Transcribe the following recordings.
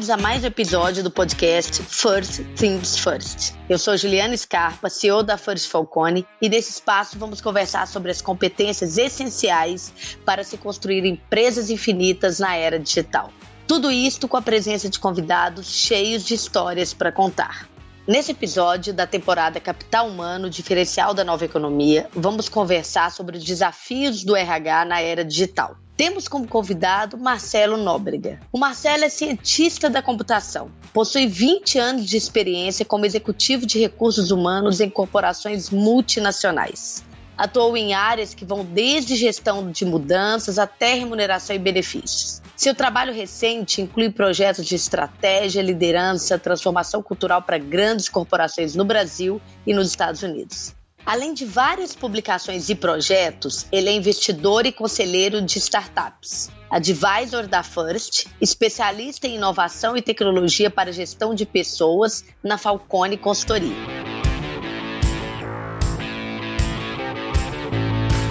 bem-vindos a mais um episódio do podcast First Things First. Eu sou Juliana Scarpa, CEO da First Falcone, e nesse espaço vamos conversar sobre as competências essenciais para se construir empresas infinitas na era digital. Tudo isto com a presença de convidados cheios de histórias para contar. Nesse episódio da temporada Capital Humano, diferencial da nova economia, vamos conversar sobre os desafios do RH na era digital. Temos como convidado Marcelo Nóbrega. O Marcelo é cientista da computação. Possui 20 anos de experiência como executivo de recursos humanos em corporações multinacionais. Atuou em áreas que vão desde gestão de mudanças até remuneração e benefícios. Seu trabalho recente inclui projetos de estratégia, liderança, transformação cultural para grandes corporações no Brasil e nos Estados Unidos. Além de várias publicações e projetos, ele é investidor e conselheiro de startups, advisor da First, especialista em inovação e tecnologia para gestão de pessoas na Falcone Consultoria.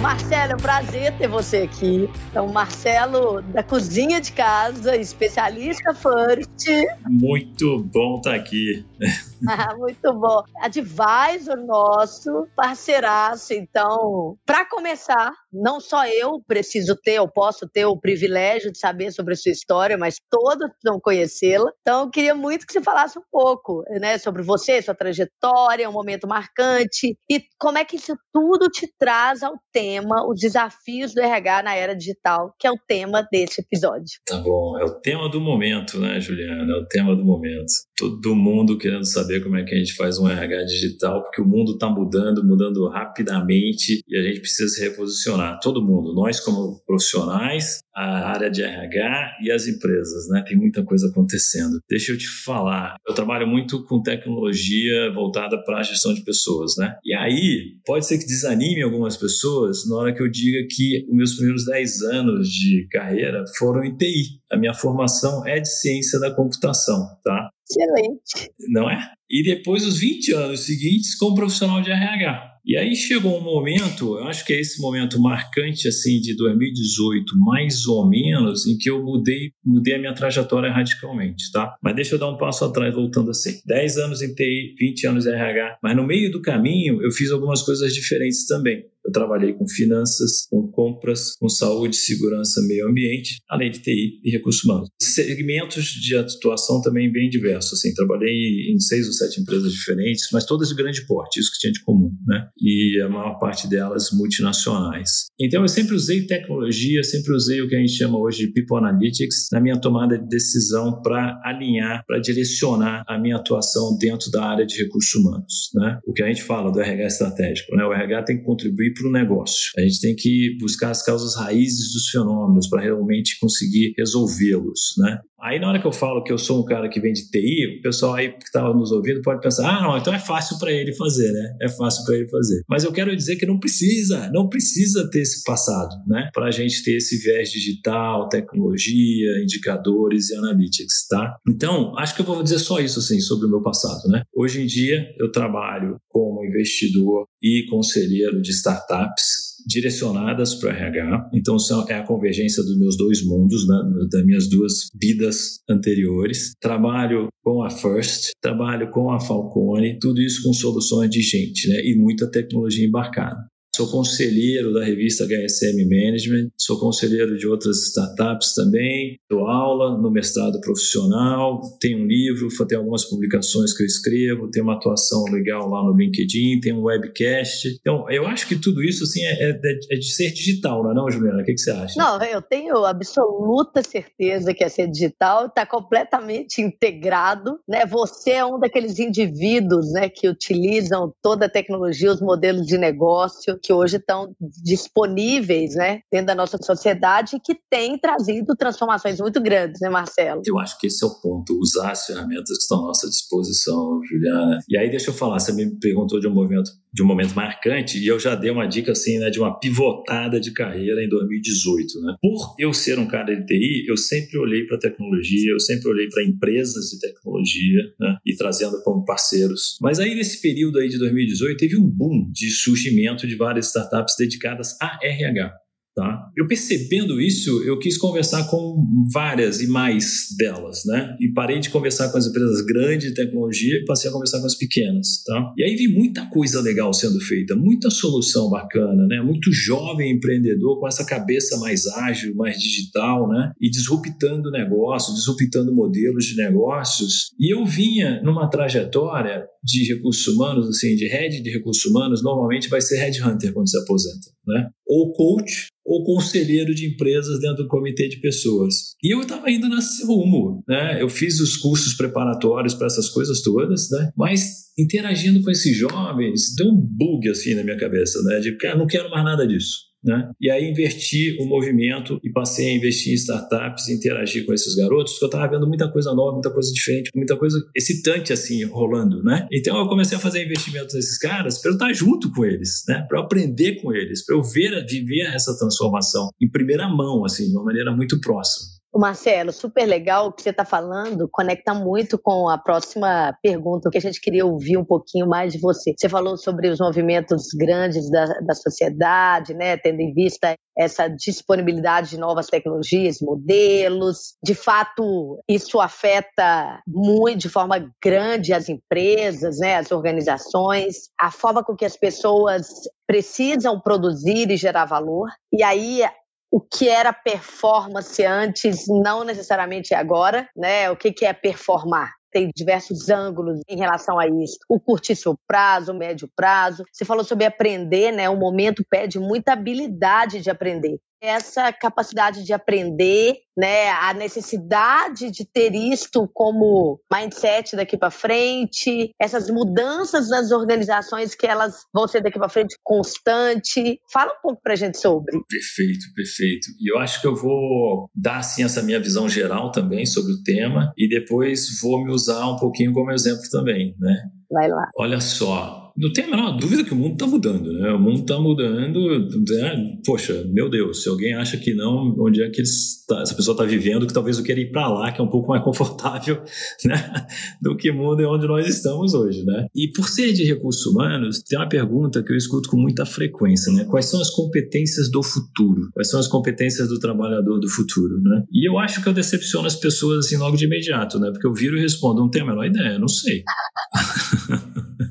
Marcelo, é um prazer ter você aqui. Então, Marcelo, da cozinha de casa, especialista first. Muito bom estar aqui. Ah, muito bom. Advisor nosso, parceiraço. Então, para começar, não só eu preciso ter, eu posso ter o privilégio de saber sobre a sua história, mas todos vão conhecê-la. Então, eu queria muito que você falasse um pouco né, sobre você, sua trajetória, um momento marcante e como é que isso tudo te traz ao tema, os desafios do RH na era digital, que é o tema desse episódio. Tá bom, é o tema do momento, né, Juliana? É o tema do momento. Todo mundo querendo saber como é que a gente faz um RH digital, porque o mundo está mudando, mudando rapidamente e a gente precisa se reposicionar. Todo mundo, nós como profissionais, a área de RH e as empresas, né? Tem muita coisa acontecendo. Deixa eu te falar, eu trabalho muito com tecnologia voltada para a gestão de pessoas, né? E aí, pode ser que desanime algumas pessoas na hora que eu diga que os meus primeiros 10 anos de carreira foram em TI. A minha formação é de ciência da computação, tá? Excelente. Não é? E depois os 20 anos seguintes como profissional de RH. E aí chegou um momento, eu acho que é esse momento marcante assim de 2018, mais ou menos, em que eu mudei, mudei a minha trajetória radicalmente, tá? Mas deixa eu dar um passo atrás, voltando assim. 10 anos em TI, 20 anos em RH, mas no meio do caminho eu fiz algumas coisas diferentes também. Eu trabalhei com finanças, com compras, com saúde, segurança, meio ambiente, além de TI e recursos humanos. Segmentos de atuação também bem diversos. Assim, trabalhei em seis ou sete empresas diferentes, mas todas de grande porte, isso que tinha de comum, né? E a maior parte delas multinacionais. Então eu sempre usei tecnologia, sempre usei o que a gente chama hoje de People Analytics na minha tomada de decisão para alinhar, para direcionar a minha atuação dentro da área de recursos humanos, né? O que a gente fala do RH estratégico, né? O RH tem que contribuir para o negócio. A gente tem que buscar as causas raízes dos fenômenos para realmente conseguir resolvê-los, né? Aí, na hora que eu falo que eu sou um cara que vem de TI, o pessoal aí que estava nos ouvindo pode pensar: ah, não, então é fácil para ele fazer, né? É fácil para ele fazer. Mas eu quero dizer que não precisa, não precisa ter esse passado, né? Para a gente ter esse viés digital, tecnologia, indicadores e analytics, tá? Então, acho que eu vou dizer só isso, assim, sobre o meu passado, né? Hoje em dia, eu trabalho como investidor e conselheiro de startups direcionadas para RH. Então, é a convergência dos meus dois mundos, né, das minhas duas vidas anteriores. Trabalho com a First, trabalho com a Falcone, tudo isso com soluções de gente né, e muita tecnologia embarcada. Sou conselheiro da revista HSM Management, sou conselheiro de outras startups também, dou aula no mestrado profissional, tenho um livro, tenho algumas publicações que eu escrevo, tenho uma atuação legal lá no LinkedIn, tenho um webcast. Então, eu acho que tudo isso assim, é, é, é de ser digital, não é, não, Juliana? O que, que você acha? Não, eu tenho absoluta certeza que é ser digital, está completamente integrado. Né? Você é um daqueles indivíduos né, que utilizam toda a tecnologia, os modelos de negócio que hoje estão disponíveis né, dentro da nossa sociedade e que têm trazido transformações muito grandes, né, Marcelo? Eu acho que esse é o ponto, usar as ferramentas que estão à nossa disposição, Juliana. E aí, deixa eu falar, você me perguntou de um movimento, de um momento marcante e eu já dei uma dica assim, né, de uma pivotada de carreira em 2018. Né? Por eu ser um cara de TI, eu sempre olhei para tecnologia, eu sempre olhei para empresas de tecnologia né, e trazendo como parceiros. Mas aí, nesse período aí de 2018, teve um boom de surgimento de várias várias startups dedicadas a RH. Tá? Eu percebendo isso, eu quis conversar com várias e mais delas, né? E parei de conversar com as empresas grandes de tecnologia e passei a conversar com as pequenas, tá? E aí vi muita coisa legal sendo feita, muita solução bacana, né? Muito jovem empreendedor com essa cabeça mais ágil, mais digital, né? E disruptando negócios, disruptando modelos de negócios. E eu vinha numa trajetória de recursos humanos, assim, de head de recursos humanos, normalmente vai ser headhunter quando se aposenta, né? Ou coach, ou conselheiro de empresas dentro do comitê de pessoas. E eu estava indo nesse rumo, né? Eu fiz os cursos preparatórios para essas coisas todas, né? Mas interagindo com esses jovens, deu um bug assim na minha cabeça, né? De, cara, não quero mais nada disso. Né? E aí inverti o movimento e passei a investir em startups interagir com esses garotos, porque eu estava vendo muita coisa nova, muita coisa diferente, muita coisa excitante assim rolando, né? Então eu comecei a fazer investimentos nesses caras para eu estar junto com eles, né? Para aprender com eles, para eu ver, viver essa transformação em primeira mão, assim, de uma maneira muito próxima. Marcelo, super legal o que você está falando, conecta muito com a próxima pergunta, que a gente queria ouvir um pouquinho mais de você. Você falou sobre os movimentos grandes da, da sociedade, né, tendo em vista essa disponibilidade de novas tecnologias, modelos. De fato, isso afeta muito, de forma grande, as empresas, né, as organizações, a forma com que as pessoas precisam produzir e gerar valor. E aí o que era performance antes, não necessariamente agora, né? O que, que é performar? Tem diversos ângulos em relação a isso. O curtíssimo prazo, o médio prazo. Você falou sobre aprender, né? O momento pede muita habilidade de aprender essa capacidade de aprender, né, a necessidade de ter isto como mindset daqui para frente, essas mudanças nas organizações que elas vão ser daqui para frente constante. Fala um pouco para a gente sobre. Perfeito, perfeito. E eu acho que eu vou dar assim essa minha visão geral também sobre o tema e depois vou me usar um pouquinho como exemplo também, né? Vai lá. Olha só, não tem a menor dúvida que o mundo está mudando, né? O mundo está mudando. Né? Poxa, meu Deus, se alguém acha que não, onde é que tá, essa pessoa está vivendo, que talvez eu queira ir para lá, que é um pouco mais confortável, né? Do que o mundo é onde nós estamos hoje, né? E por ser de recursos humanos, tem uma pergunta que eu escuto com muita frequência, né? Quais são as competências do futuro? Quais são as competências do trabalhador do futuro, né? E eu acho que eu decepciono as pessoas assim logo de imediato, né? Porque eu viro e respondo, não tenho a menor ideia, não sei.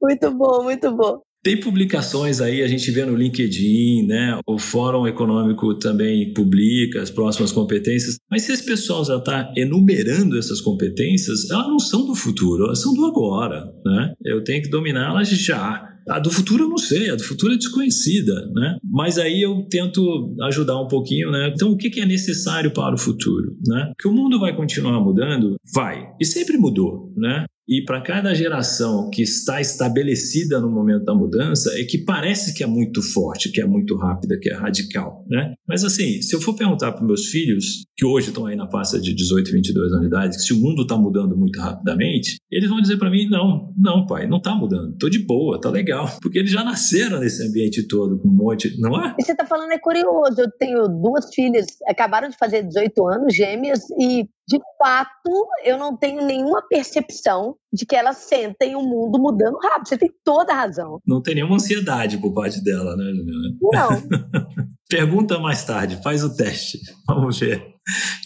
Muito bom, muito bom. Tem publicações aí, a gente vê no LinkedIn, né? O Fórum Econômico também publica as próximas competências. Mas se esse pessoal já está enumerando essas competências, elas não são do futuro, elas são do agora, né? Eu tenho que dominar elas já. A do futuro eu não sei, a do futuro é desconhecida, né? Mas aí eu tento ajudar um pouquinho, né? Então, o que é necessário para o futuro, né? Que o mundo vai continuar mudando? Vai. E sempre mudou, né? E para cada geração que está estabelecida no momento da mudança, é que parece que é muito forte, que é muito rápida, que é radical, né? Mas assim, se eu for perguntar para meus filhos, que hoje estão aí na faixa de 18, 22 anos de idade, que se o mundo está mudando muito rapidamente, eles vão dizer para mim, não, não pai, não está mudando, tô de boa, tá legal, porque eles já nasceram nesse ambiente todo, com um monte, não é? E você está falando é curioso, eu tenho duas filhas, acabaram de fazer 18 anos, gêmeas, e de fato, eu não tenho nenhuma percepção de que elas sentem o mundo mudando rápido. Você tem toda a razão. Não tem nenhuma ansiedade por parte dela, né, Juliana? Não. Pergunta mais tarde, faz o teste. Vamos ver.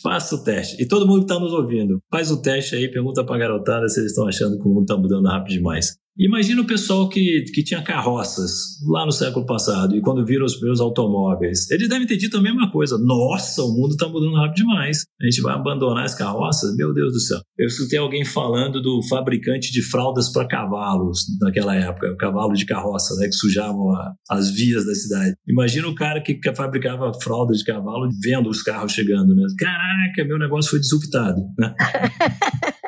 Faça o teste. E todo mundo que está nos ouvindo, faz o teste aí, pergunta para a garotada se eles estão achando que o mundo está mudando rápido demais. Imagina o pessoal que, que tinha carroças lá no século passado e quando viram os primeiros automóveis. Eles devem ter dito a mesma coisa. Nossa, o mundo está mudando rápido demais. A gente vai abandonar as carroças? Meu Deus do céu. Eu escutei alguém falando do fabricante de fraldas para cavalos naquela época, cavalo de carroça, né, que sujavam a, as vias da cidade. Imagina o cara que fabricava fraldas de cavalo vendo os carros chegando, né? Caraca, meu negócio foi disruptado.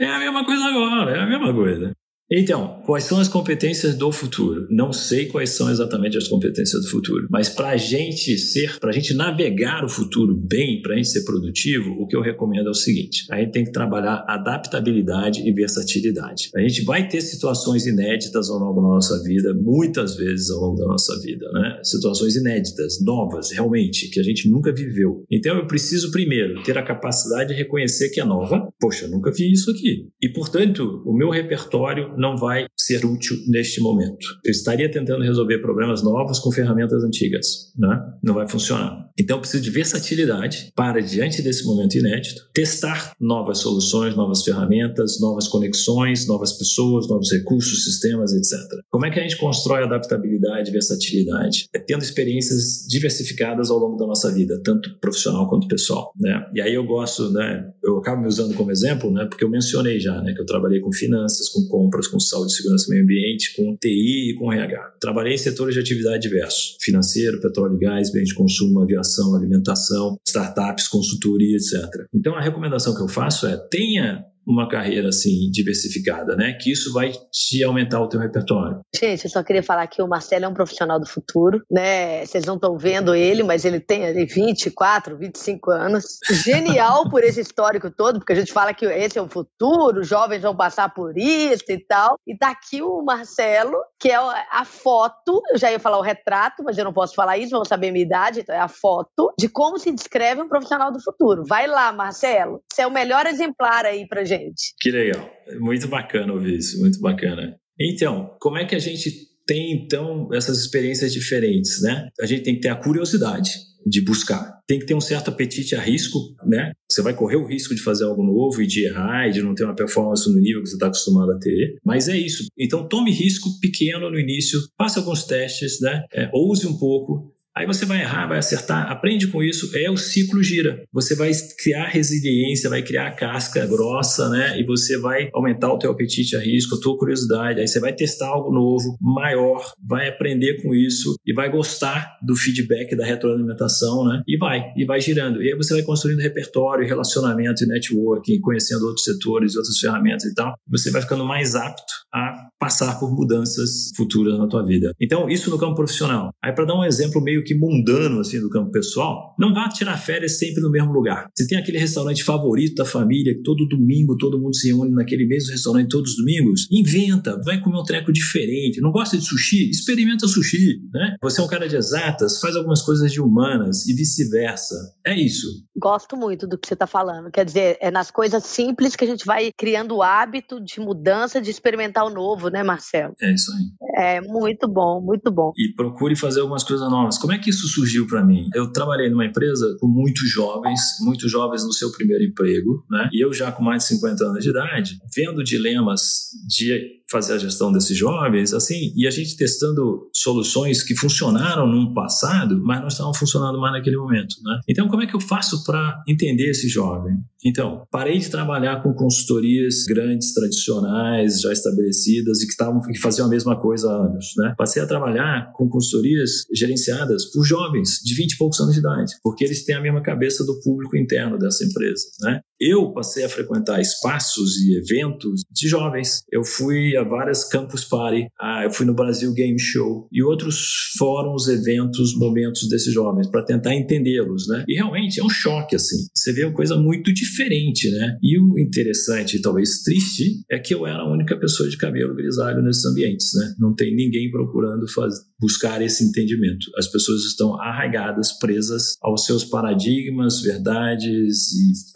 É a mesma coisa agora, é a mesma coisa. Então, quais são as competências do futuro? Não sei quais são exatamente as competências do futuro, mas para a gente ser, para a gente navegar o futuro bem, para a gente ser produtivo, o que eu recomendo é o seguinte: a gente tem que trabalhar adaptabilidade e versatilidade. A gente vai ter situações inéditas ao longo da nossa vida, muitas vezes ao longo da nossa vida, né? Situações inéditas, novas, realmente, que a gente nunca viveu. Então, eu preciso primeiro ter a capacidade de reconhecer que é nova. Poxa, nunca vi isso aqui. E, portanto, o meu repertório não vai ser útil neste momento. Eu estaria tentando resolver problemas novos com ferramentas antigas, né? Não vai funcionar. Então, eu preciso de versatilidade para, diante desse momento inédito, testar novas soluções, novas ferramentas, novas conexões, novas pessoas, novos recursos, sistemas, etc. Como é que a gente constrói adaptabilidade, versatilidade? É tendo experiências diversificadas ao longo da nossa vida, tanto profissional quanto pessoal, né? E aí eu gosto, né? Eu acabo me usando como exemplo, né? Porque eu mencionei já, né? Que eu trabalhei com finanças, com compras, com saúde, segurança e meio ambiente, com TI e com RH. Trabalhei em setores de atividade diversos: financeiro, petróleo e gás, bem de consumo, aviação, alimentação, startups, consultoria, etc. Então a recomendação que eu faço é tenha uma carreira assim diversificada, né? Que isso vai te aumentar o teu repertório. Gente, eu só queria falar que o Marcelo é um profissional do futuro, né? Vocês não estão vendo ele, mas ele tem ali 24, 25 anos. Genial por esse histórico todo, porque a gente fala que esse é o futuro, os jovens vão passar por isso e tal. E tá aqui o Marcelo, que é a foto, eu já ia falar o retrato, mas eu não posso falar isso, vão saber a minha idade, então é a foto de como se descreve um profissional do futuro. Vai lá, Marcelo. Você é o melhor exemplar aí pra gente gente. Que legal. Muito bacana ouvir isso, muito bacana. Então, como é que a gente tem, então, essas experiências diferentes, né? A gente tem que ter a curiosidade de buscar. Tem que ter um certo apetite a risco, né? Você vai correr o risco de fazer algo novo e de errar e de não ter uma performance no nível que você está acostumado a ter. Mas é isso. Então tome risco pequeno no início, faça alguns testes, né? É, ouse um pouco, Aí você vai errar, vai acertar, aprende com isso, é o ciclo gira. Você vai criar resiliência, vai criar casca grossa, né? E você vai aumentar o teu apetite a risco, a tua curiosidade. Aí você vai testar algo novo, maior, vai aprender com isso e vai gostar do feedback da retroalimentação, né? E vai, e vai girando. E aí você vai construindo repertório, relacionamento e networking, conhecendo outros setores, outras ferramentas e tal. Você vai ficando mais apto a passar por mudanças futuras na tua vida. Então, isso no campo profissional. Aí para dar um exemplo meio que mundano assim do campo pessoal, não vá tirar férias sempre no mesmo lugar. Você tem aquele restaurante favorito da família, que todo domingo todo mundo se reúne naquele mesmo restaurante todos os domingos, inventa, vai comer um treco diferente. Não gosta de sushi? Experimenta sushi, né? Você é um cara de exatas, faz algumas coisas de humanas e vice-versa. É isso. Gosto muito do que você está falando. Quer dizer, é nas coisas simples que a gente vai criando o hábito de mudança, de experimentar o novo, né, Marcelo? É isso aí. É muito bom, muito bom. E procure fazer algumas coisas novas. Como é que isso surgiu para mim? Eu trabalhei numa empresa com muitos jovens, muitos jovens no seu primeiro emprego, né? E eu já com mais de 50 anos de idade, vendo dilemas de fazer a gestão desses jovens, assim, e a gente testando soluções que funcionaram no passado, mas não estavam funcionando mais naquele momento, né? Então, como é que eu faço para entender esse jovem? Então, parei de trabalhar com consultorias grandes, tradicionais, já estabelecidas e que estavam que faziam a mesma coisa há anos, né? Passei a trabalhar com consultorias gerenciadas por jovens de 20 e poucos anos de idade, porque eles têm a mesma cabeça do público interno dessa empresa, né? Eu passei a frequentar espaços e eventos de jovens. Eu fui a várias campus party, ah, eu fui no Brasil Game Show e outros fóruns, eventos, momentos desses jovens para tentar entendê-los, né? E realmente é um choque assim. Você vê uma coisa muito diferente, né? E o interessante, talvez triste, é que eu era a única pessoa de cabelo grisalho nesses ambientes, né? Não tem ninguém procurando fazer, buscar esse entendimento. As pessoas estão arraigadas, presas aos seus paradigmas, verdades e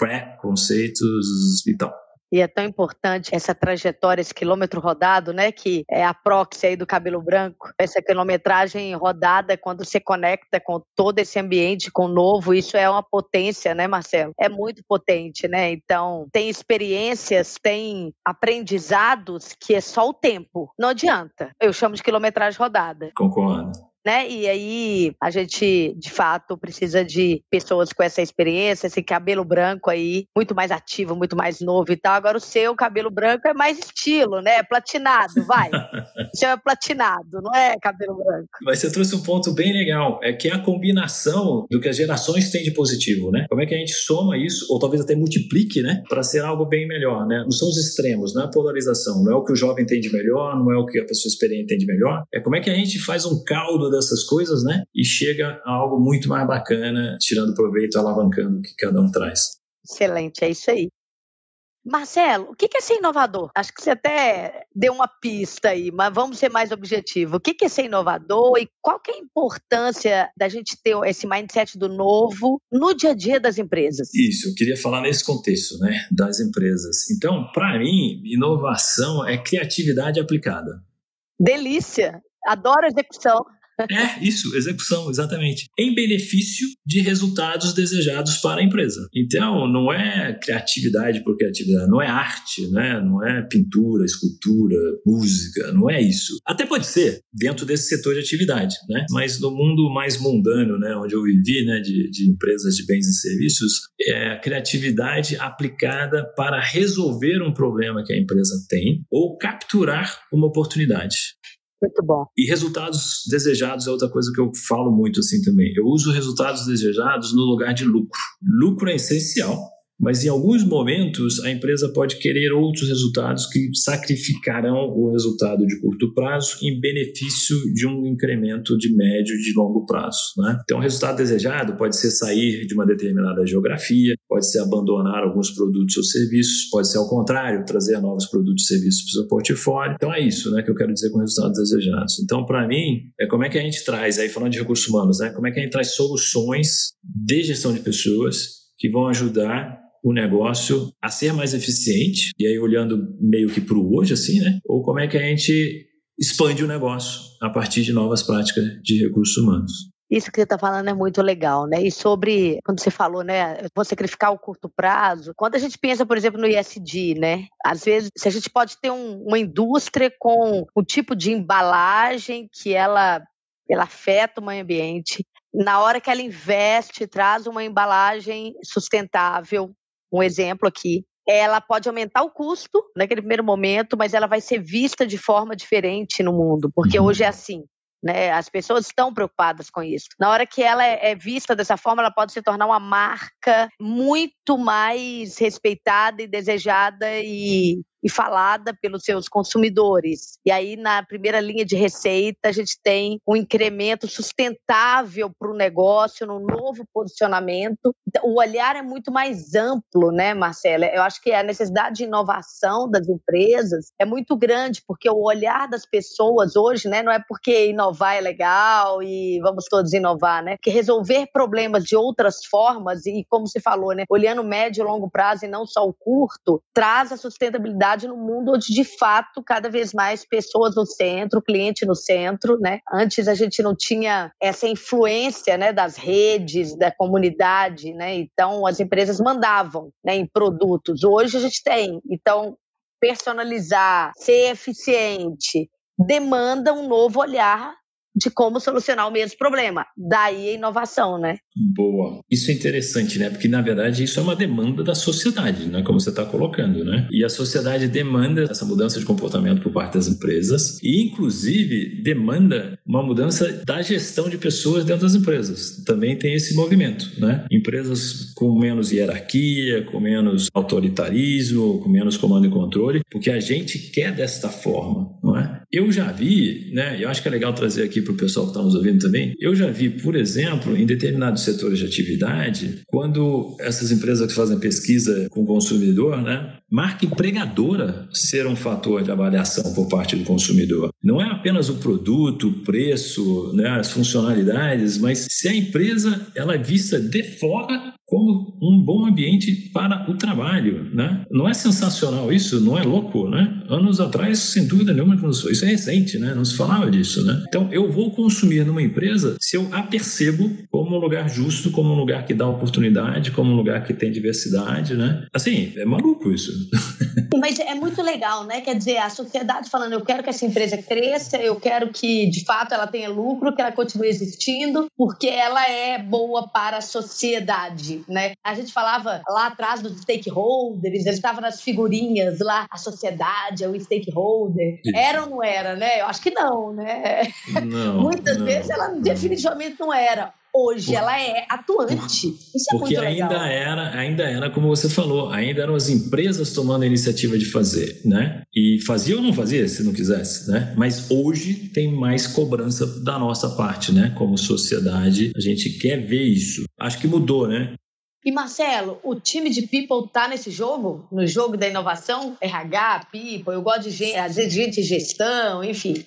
pré-conceitos e tal. E é tão importante essa trajetória, esse quilômetro rodado, né? Que é a proxy aí do cabelo branco. Essa quilometragem rodada, quando você conecta com todo esse ambiente, com o novo, isso é uma potência, né, Marcelo? É muito potente, né? Então, tem experiências, tem aprendizados que é só o tempo. Não adianta. Eu chamo de quilometragem rodada. Concordo né? E aí a gente, de fato, precisa de pessoas com essa experiência, esse cabelo branco aí, muito mais ativo, muito mais novo e tal. Agora o seu cabelo branco é mais estilo, né? Platinado, vai. o seu é platinado, não é cabelo branco. Mas você trouxe um ponto bem legal, é que é a combinação do que as gerações têm de positivo, né? Como é que a gente soma isso, ou talvez até multiplique, né? Para ser algo bem melhor, né? Não são os extremos, não é a polarização, não é o que o jovem tem de melhor, não é o que a pessoa experiente tem de melhor. É como é que a gente faz um caldo dessas coisas, né? E chega a algo muito mais bacana, tirando proveito, alavancando o que cada um traz. Excelente, é isso aí. Marcelo, o que é ser inovador? Acho que você até deu uma pista aí, mas vamos ser mais objetivo. O que é ser inovador e qual que é a importância da gente ter esse mindset do novo no dia a dia das empresas? Isso, eu queria falar nesse contexto, né, das empresas. Então, para mim, inovação é criatividade aplicada. Delícia! Adoro execução. É, isso, execução, exatamente. Em benefício de resultados desejados para a empresa. Então, não é criatividade por criatividade, não é arte, né? não é pintura, escultura, música, não é isso. Até pode ser, dentro desse setor de atividade, né? mas no mundo mais mundano, né, onde eu vivi, né, de, de empresas de bens e serviços, é a criatividade aplicada para resolver um problema que a empresa tem ou capturar uma oportunidade. Muito bom. E resultados desejados é outra coisa que eu falo muito assim também. Eu uso resultados desejados no lugar de lucro. Lucro é essencial, mas em alguns momentos a empresa pode querer outros resultados que sacrificarão o resultado de curto prazo em benefício de um incremento de médio e de longo prazo. Né? Então, o resultado desejado pode ser sair de uma determinada geografia, pode ser abandonar alguns produtos ou serviços, pode ser ao contrário, trazer novos produtos e serviços para o seu portfólio. Então, é isso né, que eu quero dizer com resultados desejados. Então, para mim, é como é que a gente traz, aí falando de recursos humanos, né, como é que a gente traz soluções de gestão de pessoas que vão ajudar o negócio a ser mais eficiente, e aí olhando meio que para o hoje, assim, né? Ou como é que a gente expande o negócio a partir de novas práticas de recursos humanos. Isso que você está falando é muito legal, né? E sobre, quando você falou, né, vou sacrificar o curto prazo, quando a gente pensa, por exemplo, no ISD, né? Às vezes, se a gente pode ter um, uma indústria com o tipo de embalagem que ela, ela afeta o meio ambiente, na hora que ela investe, traz uma embalagem sustentável, um exemplo aqui, ela pode aumentar o custo naquele primeiro momento, mas ela vai ser vista de forma diferente no mundo, porque uhum. hoje é assim. Né? As pessoas estão preocupadas com isso. Na hora que ela é, é vista dessa forma, ela pode se tornar uma marca muito mais respeitada e desejada e e falada pelos seus consumidores. E aí, na primeira linha de receita, a gente tem um incremento sustentável para o negócio, num novo posicionamento. Então, o olhar é muito mais amplo, né, Marcela? Eu acho que a necessidade de inovação das empresas é muito grande, porque o olhar das pessoas hoje, né, não é porque inovar é legal e vamos todos inovar, né? Porque resolver problemas de outras formas, e como se falou, né, olhando médio e longo prazo e não só o curto, traz a sustentabilidade realidade no mundo onde, de fato, cada vez mais pessoas no centro, cliente no centro, né? Antes a gente não tinha essa influência, né, das redes, da comunidade, né? Então as empresas mandavam, né, em produtos. Hoje a gente tem. Então personalizar, ser eficiente, demanda um novo olhar de como solucionar o mesmo problema. Daí a inovação, né? Boa. Isso é interessante, né? Porque, na verdade, isso é uma demanda da sociedade, né? Como você está colocando, né? E a sociedade demanda essa mudança de comportamento por parte das empresas e, inclusive, demanda uma mudança da gestão de pessoas dentro das empresas. Também tem esse movimento, né? Empresas com menos hierarquia, com menos autoritarismo, com menos comando e controle, porque a gente quer desta forma, não é? Eu já vi, né? Eu acho que é legal trazer aqui para o pessoal que está nos ouvindo também. Eu já vi, por exemplo, em determinados setores de atividade, quando essas empresas que fazem pesquisa com o consumidor, né, marca empregadora ser um fator de avaliação por parte do consumidor. Não é apenas o produto, o preço, né, as funcionalidades, mas se a empresa ela é vista de fora como um bom ambiente para o trabalho, né? Não é sensacional isso? Não é louco, né? Anos atrás, sem dúvida nenhuma, isso é recente, né? Não se falava disso, né? Então, eu vou consumir numa empresa se eu a percebo como um lugar justo, como um lugar que dá oportunidade, como um lugar que tem diversidade, né? Assim, é maluco isso. Mas é muito legal, né? Quer dizer, a sociedade falando, eu quero que essa empresa cresça, eu quero que, de fato, ela tenha lucro, que ela continue existindo, porque ela é boa para a sociedade né? A gente falava lá atrás dos stakeholders, eles estavam nas figurinhas lá, a sociedade é o stakeholder. Isso. Era ou não era, né? Eu acho que não, né? Não, Muitas não. vezes ela definitivamente não era hoje ela é atuante. Isso é Porque ainda era, ainda era como você falou, ainda eram as empresas tomando a iniciativa de fazer, né? E fazia ou não fazia, se não quisesse, né? Mas hoje tem mais cobrança da nossa parte, né? Como sociedade, a gente quer ver isso. Acho que mudou, né? E Marcelo, o time de People tá nesse jogo? No jogo da inovação? RH, People, eu gosto de gente, de gestão, enfim.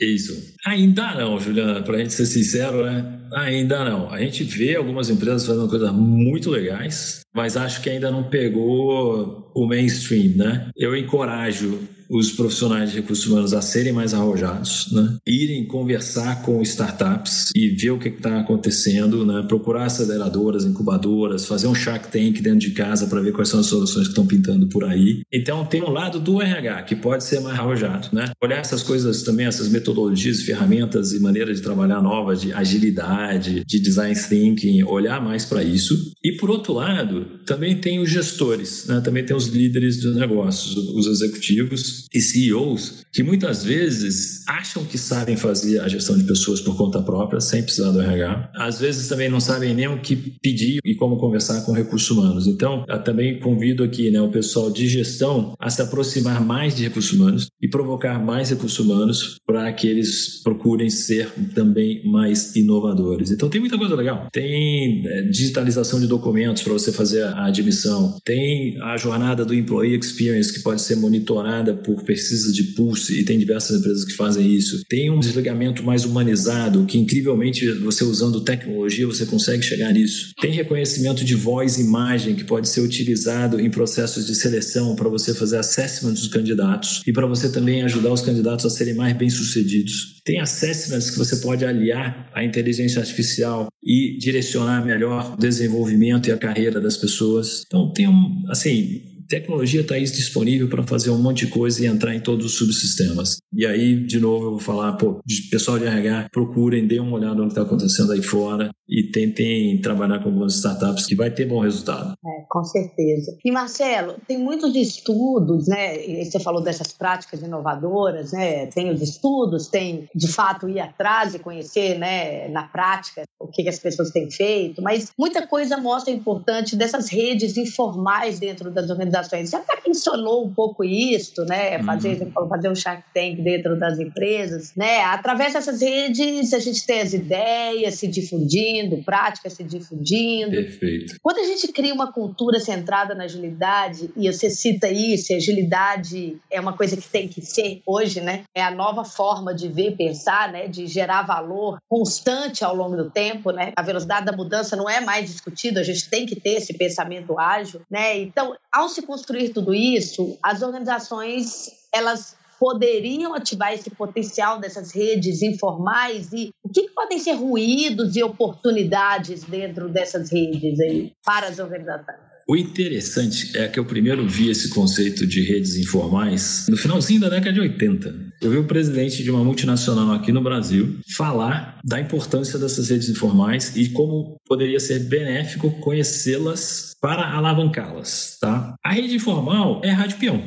Isso. Ainda não, Juliana, para a gente ser sincero, né? Ainda não. A gente vê algumas empresas fazendo coisas muito legais, mas acho que ainda não pegou o mainstream, né? Eu encorajo os profissionais de recursos humanos a serem mais arrojados, né? irem conversar com startups e ver o que está acontecendo, né? procurar aceleradoras, incubadoras, fazer um Shark Tank dentro de casa para ver quais são as soluções que estão pintando por aí. Então tem um lado do RH que pode ser mais arrojado, né? olhar essas coisas também, essas metodologias, ferramentas e maneiras de trabalhar novas, de agilidade, de design thinking, olhar mais para isso. E por outro lado, também tem os gestores, né? também tem os líderes dos negócios, os executivos e CEOs que muitas vezes acham que sabem fazer a gestão de pessoas por conta própria, sem precisar do RH. Às vezes também não sabem nem o que pedir e como conversar com recursos humanos. Então, eu também convido aqui né, o pessoal de gestão a se aproximar mais de recursos humanos e provocar mais recursos humanos para que eles procurem ser também mais inovadores. Então, tem muita coisa legal. Tem é, digitalização de documentos para você fazer a admissão. Tem a jornada do Employee Experience que pode ser monitorada por por pesquisa de pulse, e tem diversas empresas que fazem isso. Tem um desligamento mais humanizado, que incrivelmente você usando tecnologia você consegue chegar nisso. Tem reconhecimento de voz e imagem que pode ser utilizado em processos de seleção para você fazer assessment dos candidatos e para você também ajudar os candidatos a serem mais bem-sucedidos. Tem assessments que você pode aliar à inteligência artificial e direcionar melhor o desenvolvimento e a carreira das pessoas. Então tem um, assim, Tecnologia está disponível para fazer um monte de coisa e entrar em todos os subsistemas. E aí, de novo, eu vou falar, pô, pessoal de RH, procurem, dêem uma olhada no que está acontecendo aí fora e tentem trabalhar com algumas startups que vai ter bom resultado. É, com certeza. E Marcelo, tem muitos estudos, né? Você falou dessas práticas inovadoras, né? Tem os estudos, tem de fato ir atrás e conhecer, né, na prática o que, que as pessoas têm feito, mas muita coisa mostra a importância dessas redes informais dentro das organizações. Você até mencionou um pouco isso, né? Fazer, uhum. fazer um Shark Tank dentro das empresas, né? Através dessas redes a gente tem as ideias se difundindo, práticas se difundindo. Perfeito. Quando a gente cria uma cultura centrada na agilidade, e você cita isso, agilidade é uma coisa que tem que ser hoje, né? É a nova forma de ver, pensar, né? De gerar valor constante ao longo do tempo, né? A velocidade da mudança não é mais discutida, a gente tem que ter esse pensamento ágil, né? Então, ao se construir tudo isso, as organizações elas poderiam ativar esse potencial dessas redes informais e o que, que, podem ser ruídos e oportunidades dentro dessas redes aí para as organizações? O interessante é que eu primeiro vi esse conceito de redes informais no finalzinho da década de 80. Eu vi o presidente de uma multinacional aqui no Brasil falar da importância dessas redes informais e como poderia ser benéfico conhecê-las para alavancá-las, tá? A rede informal é a rádio peão,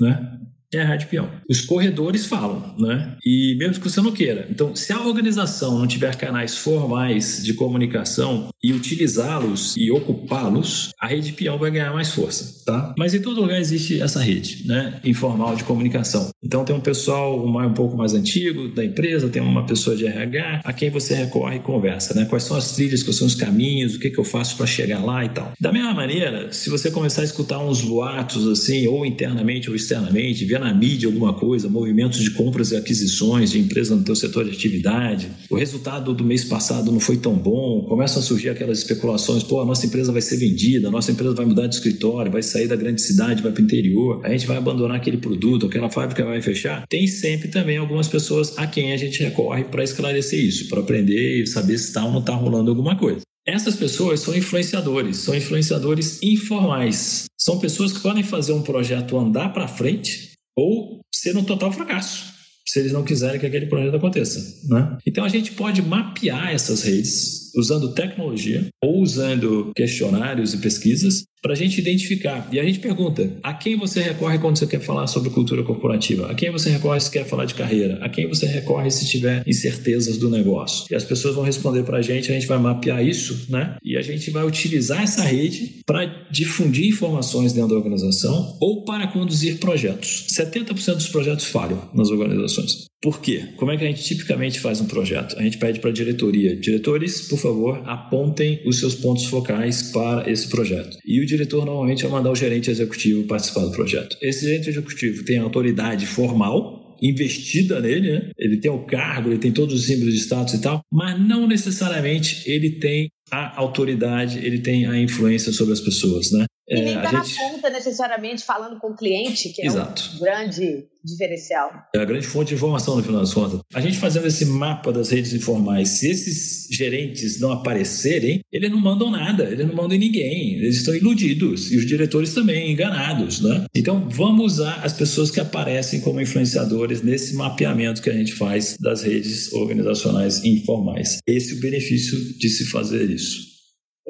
né? é a rádio peão. Os corredores falam, né? E mesmo que você não queira. Então, se a organização não tiver canais formais de comunicação e utilizá-los e ocupá-los, a rede peão vai ganhar mais força, tá? Mas em todo lugar existe essa rede, né? Informal de comunicação. Então, tem um pessoal um pouco mais antigo da empresa, tem uma pessoa de RH a quem você recorre e conversa, né? Quais são as trilhas, quais são os caminhos, o que, que eu faço para chegar lá e tal. Da mesma maneira, se você começar a escutar uns boatos assim, ou internamente ou externamente, ver na mídia alguma coisa, movimentos de compras e aquisições de empresas no teu setor de atividade, o resultado do mês passado não foi tão bom, começam a surgir aquelas especulações, pô, a nossa empresa vai ser vendida, a nossa empresa vai mudar de escritório, vai sair da grande cidade, vai para o interior, a gente vai abandonar aquele produto, aquela fábrica vai fechar. Tem sempre também algumas pessoas a quem a gente recorre para esclarecer isso, para aprender e saber se está ou não está rolando alguma coisa. Essas pessoas são influenciadores, são influenciadores informais. São pessoas que podem fazer um projeto andar para frente ou ser um total fracasso, se eles não quiserem que aquele projeto aconteça. Né? Então a gente pode mapear essas redes usando tecnologia ou usando questionários e pesquisas para a gente identificar. E a gente pergunta: a quem você recorre quando você quer falar sobre cultura corporativa? A quem você recorre se quer falar de carreira? A quem você recorre se tiver incertezas do negócio? E as pessoas vão responder para a gente, a gente vai mapear isso, né? E a gente vai utilizar essa rede para difundir informações dentro da organização ou para conduzir projetos. 70% dos projetos falham nas organizações. Por quê? Como é que a gente tipicamente faz um projeto? A gente pede para a diretoria: diretores, por favor, apontem os seus pontos focais para esse projeto. E o diretor normalmente vai mandar o gerente executivo participar do projeto. Esse gerente executivo tem autoridade formal investida nele, né? Ele tem o cargo, ele tem todos os símbolos de status e tal, mas não necessariamente ele tem a autoridade, ele tem a influência sobre as pessoas, né? E nem está é, gente... na ponta necessariamente falando com o cliente, que é Exato. um grande diferencial. É a grande fonte de informação, no final das contas. A gente fazendo esse mapa das redes informais, se esses gerentes não aparecerem, eles não mandam nada, eles não mandam em ninguém, eles estão iludidos, e os diretores também enganados, né? Então, vamos usar as pessoas que aparecem como influenciadores nesse mapeamento que a gente faz das redes organizacionais informais. Esse é o benefício de se fazer isso.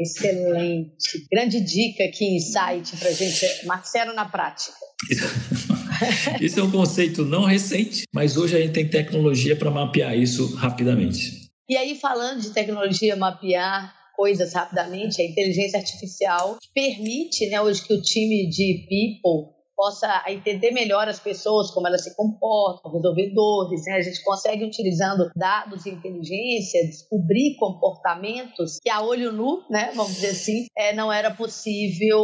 Excelente. Grande dica aqui, insight para gente. Marcelo na prática. isso é um conceito não recente, mas hoje a gente tem tecnologia para mapear isso rapidamente. E aí, falando de tecnologia, mapear coisas rapidamente, a inteligência artificial permite, né, hoje que o time de people possa entender melhor as pessoas, como elas se comportam, resolver dores. Né? A gente consegue, utilizando dados e inteligência, descobrir comportamentos que a olho nu, né, vamos dizer assim, é, não era possível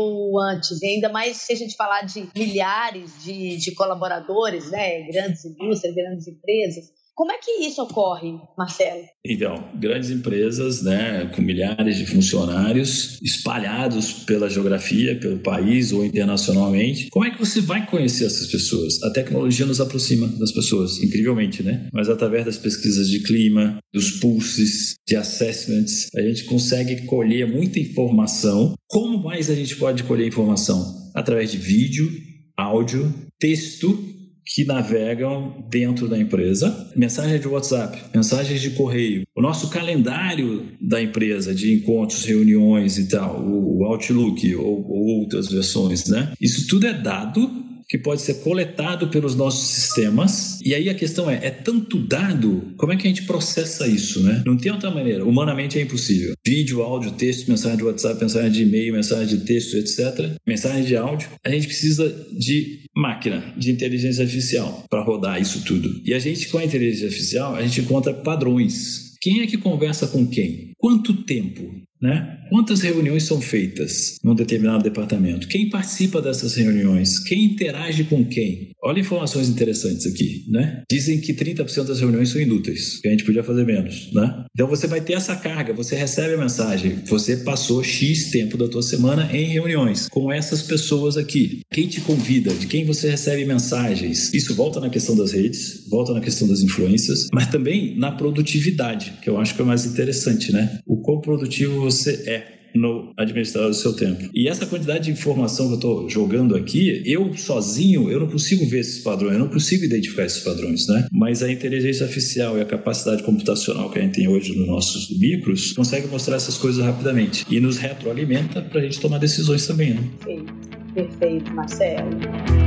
antes. E ainda mais se a gente falar de milhares de, de colaboradores, né, grandes indústrias, grandes empresas, como é que isso ocorre, Marcelo? Então, grandes empresas, né, com milhares de funcionários espalhados pela geografia, pelo país ou internacionalmente. Como é que você vai conhecer essas pessoas? A tecnologia nos aproxima das pessoas, incrivelmente, né? Mas através das pesquisas de clima, dos pulses, de assessments, a gente consegue colher muita informação. Como mais a gente pode colher informação? Através de vídeo, áudio, texto que navegam dentro da empresa, mensagens de WhatsApp, mensagens de correio, o nosso calendário da empresa de encontros, reuniões e tal, o Outlook ou, ou outras versões, né? Isso tudo é dado que pode ser coletado pelos nossos sistemas. E aí a questão é, é tanto dado, como é que a gente processa isso, né? Não tem outra maneira, humanamente é impossível. Vídeo, áudio, texto, mensagem de WhatsApp, mensagem de e-mail, mensagem de texto, etc. Mensagem de áudio. A gente precisa de máquina, de inteligência artificial para rodar isso tudo. E a gente com a inteligência artificial, a gente encontra padrões. Quem é que conversa com quem? Quanto tempo? Né? Quantas reuniões são feitas num determinado departamento? Quem participa dessas reuniões? Quem interage com quem? Olha informações interessantes aqui, né? Dizem que 30% das reuniões são inúteis, que a gente podia fazer menos, né? Então você vai ter essa carga, você recebe a mensagem, você passou X tempo da tua semana em reuniões com essas pessoas aqui. Quem te convida, de quem você recebe mensagens? Isso volta na questão das redes, volta na questão das influências, mas também na produtividade, que eu acho que é mais interessante, né? O quão produtivo você é no administrar o seu tempo. E essa quantidade de informação que eu estou jogando aqui, eu sozinho, eu não consigo ver esses padrões, eu não consigo identificar esses padrões, né? Mas a inteligência artificial e a capacidade computacional que a gente tem hoje nos nossos micros consegue mostrar essas coisas rapidamente e nos retroalimenta para a gente tomar decisões também, né? Perfeito, perfeito, Marcelo.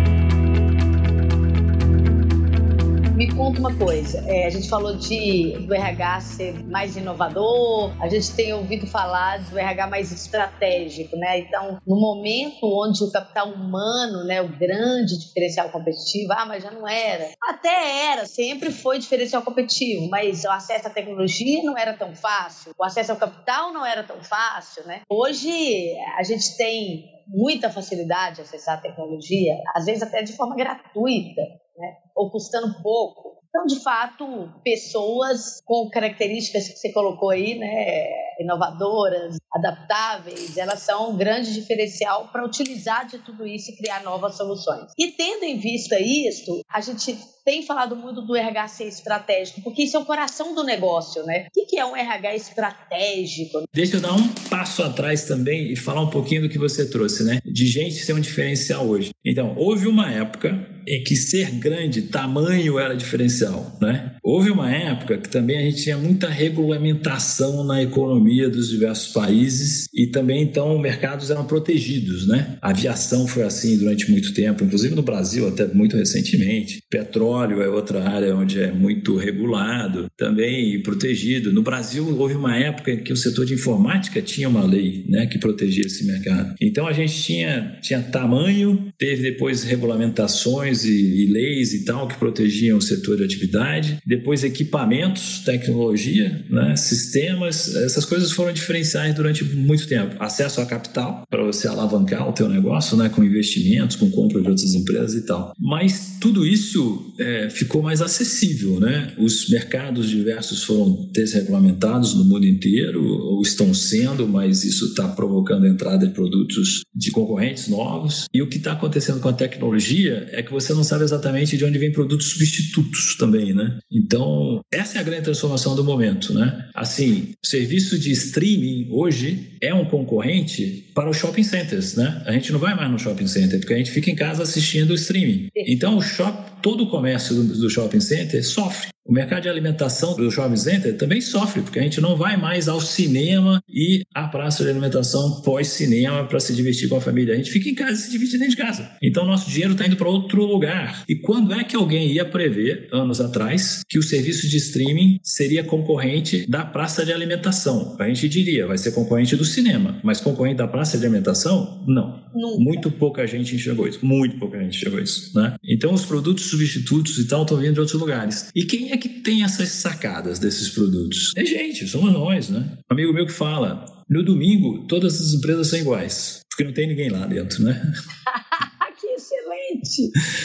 Me conta uma coisa, é, a gente falou de do RH ser mais inovador, a gente tem ouvido falar do RH mais estratégico, né? Então, no momento onde o capital humano, né, o grande diferencial competitivo, ah, mas já não era. Até era, sempre foi diferencial competitivo, mas o acesso à tecnologia não era tão fácil, o acesso ao capital não era tão fácil, né? Hoje a gente tem muita facilidade de acessar a tecnologia, às vezes até de forma gratuita né? ou custando pouco. Então, de fato, pessoas com características que você colocou aí, né, inovadoras, adaptáveis, elas são um grande diferencial para utilizar de tudo isso e criar novas soluções. E tendo em vista isso, a gente tem falado muito do RH estratégico, porque isso é o coração do negócio, né? O que é um RH estratégico? Deixa eu dar um passo atrás também e falar um pouquinho do que você trouxe, né? De gente ser um diferencial hoje. Então, houve uma época em que ser grande, tamanho era diferencial, né? Houve uma época que também a gente tinha muita regulamentação na economia dos diversos países e também então mercados eram protegidos, né? A aviação foi assim durante muito tempo, inclusive no Brasil até muito recentemente. Petróleo petróleo é outra área onde é muito regulado, também protegido. No Brasil, houve uma época em que o setor de informática tinha uma lei né, que protegia esse mercado. Então, a gente tinha, tinha tamanho, teve depois regulamentações e, e, leis e tal que protegiam o setor de atividade. Depois, equipamentos, tecnologia, né, sistemas. Essas coisas foram diferenciais durante muito tempo. Acesso a capital para você alavancar o teu negócio, né, com investimentos, com compra de outras empresas e tal. Mas tudo isso é, ficou mais acessível, né? Os mercados diversos foram desregulamentados no mundo inteiro, ou estão sendo, mas isso está provocando a entrada de produtos de concorrentes novos. E o que está acontecendo com a tecnologia é que você não sabe exatamente de onde vem produtos substitutos também, né? Então, essa é a grande transformação do momento, né? Assim, serviço de streaming hoje é um concorrente para os shopping centers, né? A gente não vai mais no shopping center, porque a gente fica em casa assistindo o streaming. Então, o shop, todo o comércio do, do shopping center sofre. O mercado de alimentação do shopping center também sofre, porque a gente não vai mais ao cinema e à praça de alimentação pós-cinema para se divertir com a família. A gente fica em casa e se divide dentro de casa. Então, nosso dinheiro está indo para outro lugar. E quando é que alguém ia prever, anos atrás, que o serviço de streaming seria concorrente da praça de alimentação? A gente diria, vai ser concorrente do cinema, mas concorrente da praça de alimentação? Não. Nunca. Muito pouca gente enxergou isso. Muito pouca gente enxergou isso. Né? Então, os produtos substitutos e tal estão vindo de outros lugares. E quem é que tem essas sacadas desses produtos? É gente, somos nós, né? Um amigo meu que fala, no domingo todas as empresas são iguais, porque não tem ninguém lá dentro, né?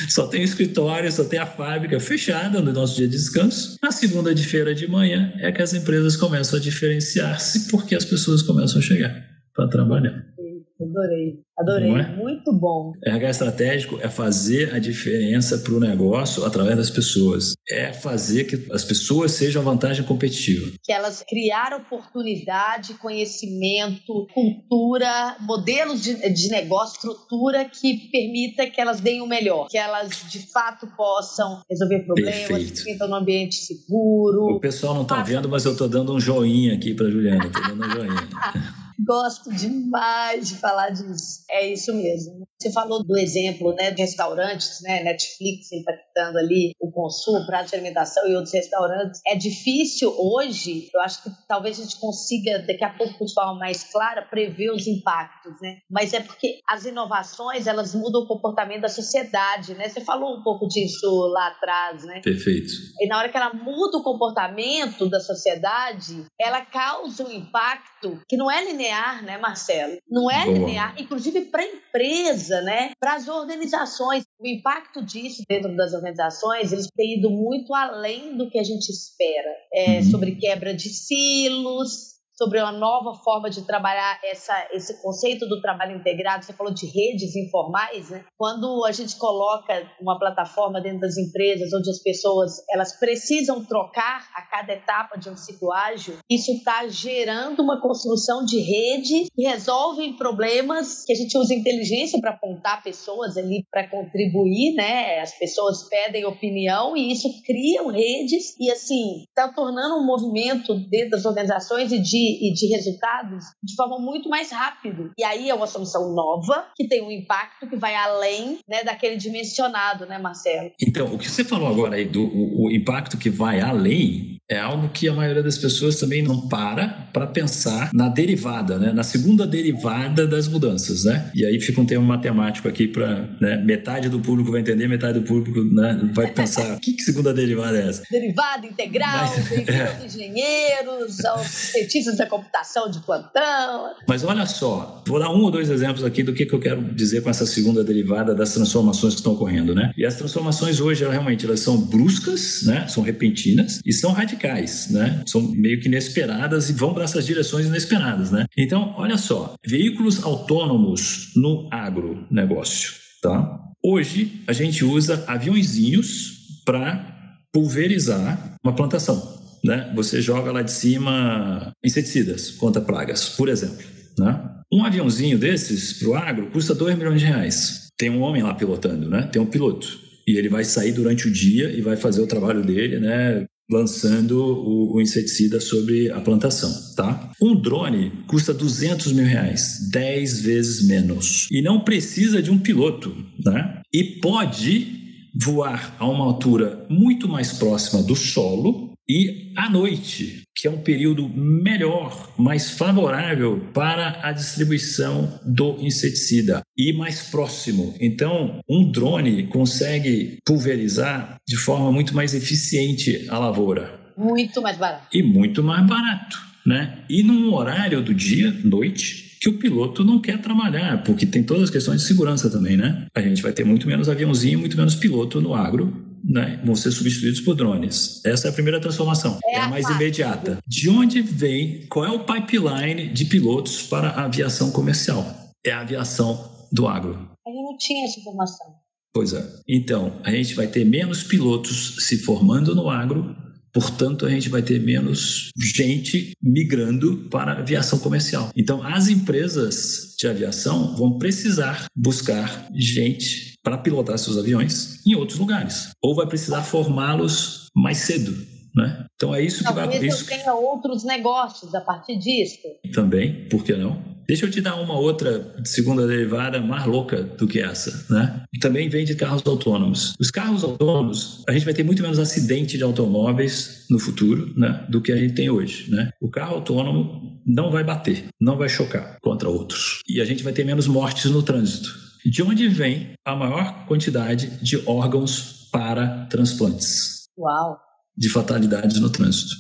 Só tem o escritório, só tem a fábrica fechada no nosso dia de descanso. Na segunda-feira de manhã é que as empresas começam a diferenciar-se porque as pessoas começam a chegar para trabalhar. Adorei. Adorei, é? muito bom. RH estratégico é fazer a diferença para o negócio através das pessoas. É fazer que as pessoas sejam a vantagem competitiva. Que elas criar oportunidade, conhecimento, cultura, modelos de, de negócio, estrutura que permita que elas deem o melhor. Que elas, de fato, possam resolver problemas, que sintam num ambiente seguro. O pessoal não está vendo, mas eu estou dando um joinha aqui para Juliana. Estou dando um joinha. Gosto demais de falar disso. É isso mesmo. Você falou do exemplo né, de restaurantes, né, Netflix impactando ali o consumo, prato de alimentação e outros restaurantes. É difícil hoje, eu acho que talvez a gente consiga, daqui a pouco, de forma mais clara, prever os impactos, né? Mas é porque as inovações, elas mudam o comportamento da sociedade, né? Você falou um pouco disso lá atrás, né? Perfeito. E na hora que ela muda o comportamento da sociedade, ela causa um impacto que não é linear, né, Marcelo? Não é Boa. linear, inclusive para a empresa né, para as organizações. O impacto disso dentro das organizações, eles têm ido muito além do que a gente espera, é, uhum. sobre quebra de silos, sobre uma nova forma de trabalhar essa, esse conceito do trabalho integrado. Você falou de redes informais, né? Quando a gente coloca uma plataforma dentro das empresas onde as pessoas elas precisam trocar a cada etapa de um ciclo ágil, isso está gerando uma construção de rede que resolve problemas que a gente usa inteligência para apontar pessoas ali para contribuir, né? As pessoas pedem opinião e isso cria redes e assim está tornando um movimento dentro das organizações e de e de resultados de forma muito mais rápido. E aí é uma solução nova que tem um impacto que vai além né, daquele dimensionado, né, Marcelo? Então, o que você falou agora aí do o, o impacto que vai além é algo que a maioria das pessoas também não para para pensar na derivada, né? na segunda derivada das mudanças. Né? E aí fica um termo matemático aqui para né? metade do público vai entender, metade do público né? vai pensar: o que, que segunda derivada é essa? Derivada integral, Mas, é. engenheiros, aos cientistas da computação de plantão. Mas olha só, vou dar um ou dois exemplos aqui do que, que eu quero dizer com essa segunda derivada das transformações que estão ocorrendo. Né? E as transformações hoje, elas, realmente, elas são bruscas, né? são repentinas e são radicais radicais, né? São meio que inesperadas e vão para essas direções inesperadas, né? Então, olha só, veículos autônomos no agronegócio, tá? Hoje a gente usa aviãozinhos para pulverizar uma plantação, né? Você joga lá de cima inseticidas contra pragas, por exemplo, né? Um aviãozinho desses para o agro custa 2 milhões de reais. Tem um homem lá pilotando, né? Tem um piloto e ele vai sair durante o dia e vai fazer o trabalho dele, né? Lançando o, o, inseticida sobre a plantação, tá? Um drone custa 200 mil reais, 10 vezes menos. E não precisa de um piloto, né? E pode voar a uma altura muito mais próxima do solo e à noite, que é um período melhor, mais favorável para a distribuição do inseticida e mais próximo. Então, um drone consegue pulverizar de forma muito mais eficiente a lavoura. Muito mais barato. E muito mais barato, né? E num horário do dia, noite, que o piloto não quer trabalhar, porque tem todas as questões de segurança também, né? A gente vai ter muito menos aviãozinho, muito menos piloto no agro, né, vão ser substituídos por drones. Essa é a primeira transformação, é, é a mais imediata. De onde vem, qual é o pipeline de pilotos para a aviação comercial? É a aviação do agro. Eu não tinha essa informação. Pois é. Então, a gente vai ter menos pilotos se formando no agro Portanto, a gente vai ter menos gente migrando para a aviação comercial. Então, as empresas de aviação vão precisar buscar gente para pilotar seus aviões em outros lugares. Ou vai precisar formá-los mais cedo. Né? Então é isso que Talvez vai isso tenha outros negócios a partir disso. Também, por que não? Deixa eu te dar uma outra segunda derivada mais louca do que essa, né? Também vem de carros autônomos. Os carros autônomos, a gente vai ter muito menos acidente de automóveis no futuro, né, do que a gente tem hoje, né? O carro autônomo não vai bater, não vai chocar contra outros. E a gente vai ter menos mortes no trânsito. De onde vem a maior quantidade de órgãos para transplantes? Uau! De fatalidades no trânsito.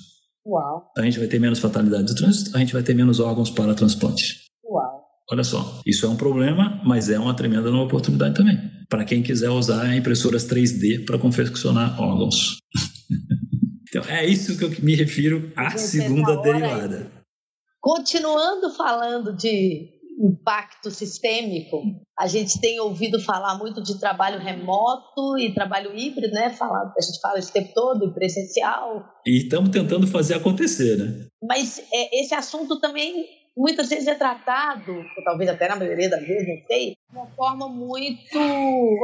Uau! A gente vai ter menos fatalidades no trânsito, a gente vai ter menos órgãos para transplante. Uau. Olha só, isso é um problema, mas é uma tremenda nova oportunidade também. Para quem quiser usar impressoras 3D para confeccionar órgãos. então, é isso que eu me refiro à segunda derivada. Continuando falando de impacto sistêmico, a gente tem ouvido falar muito de trabalho remoto e trabalho híbrido, né? Fala, a gente fala esse tempo todo, presencial. E estamos tentando fazer acontecer, né? Mas é, esse assunto também muitas vezes é tratado, ou talvez até na maioria das vezes, não sei, de uma forma muito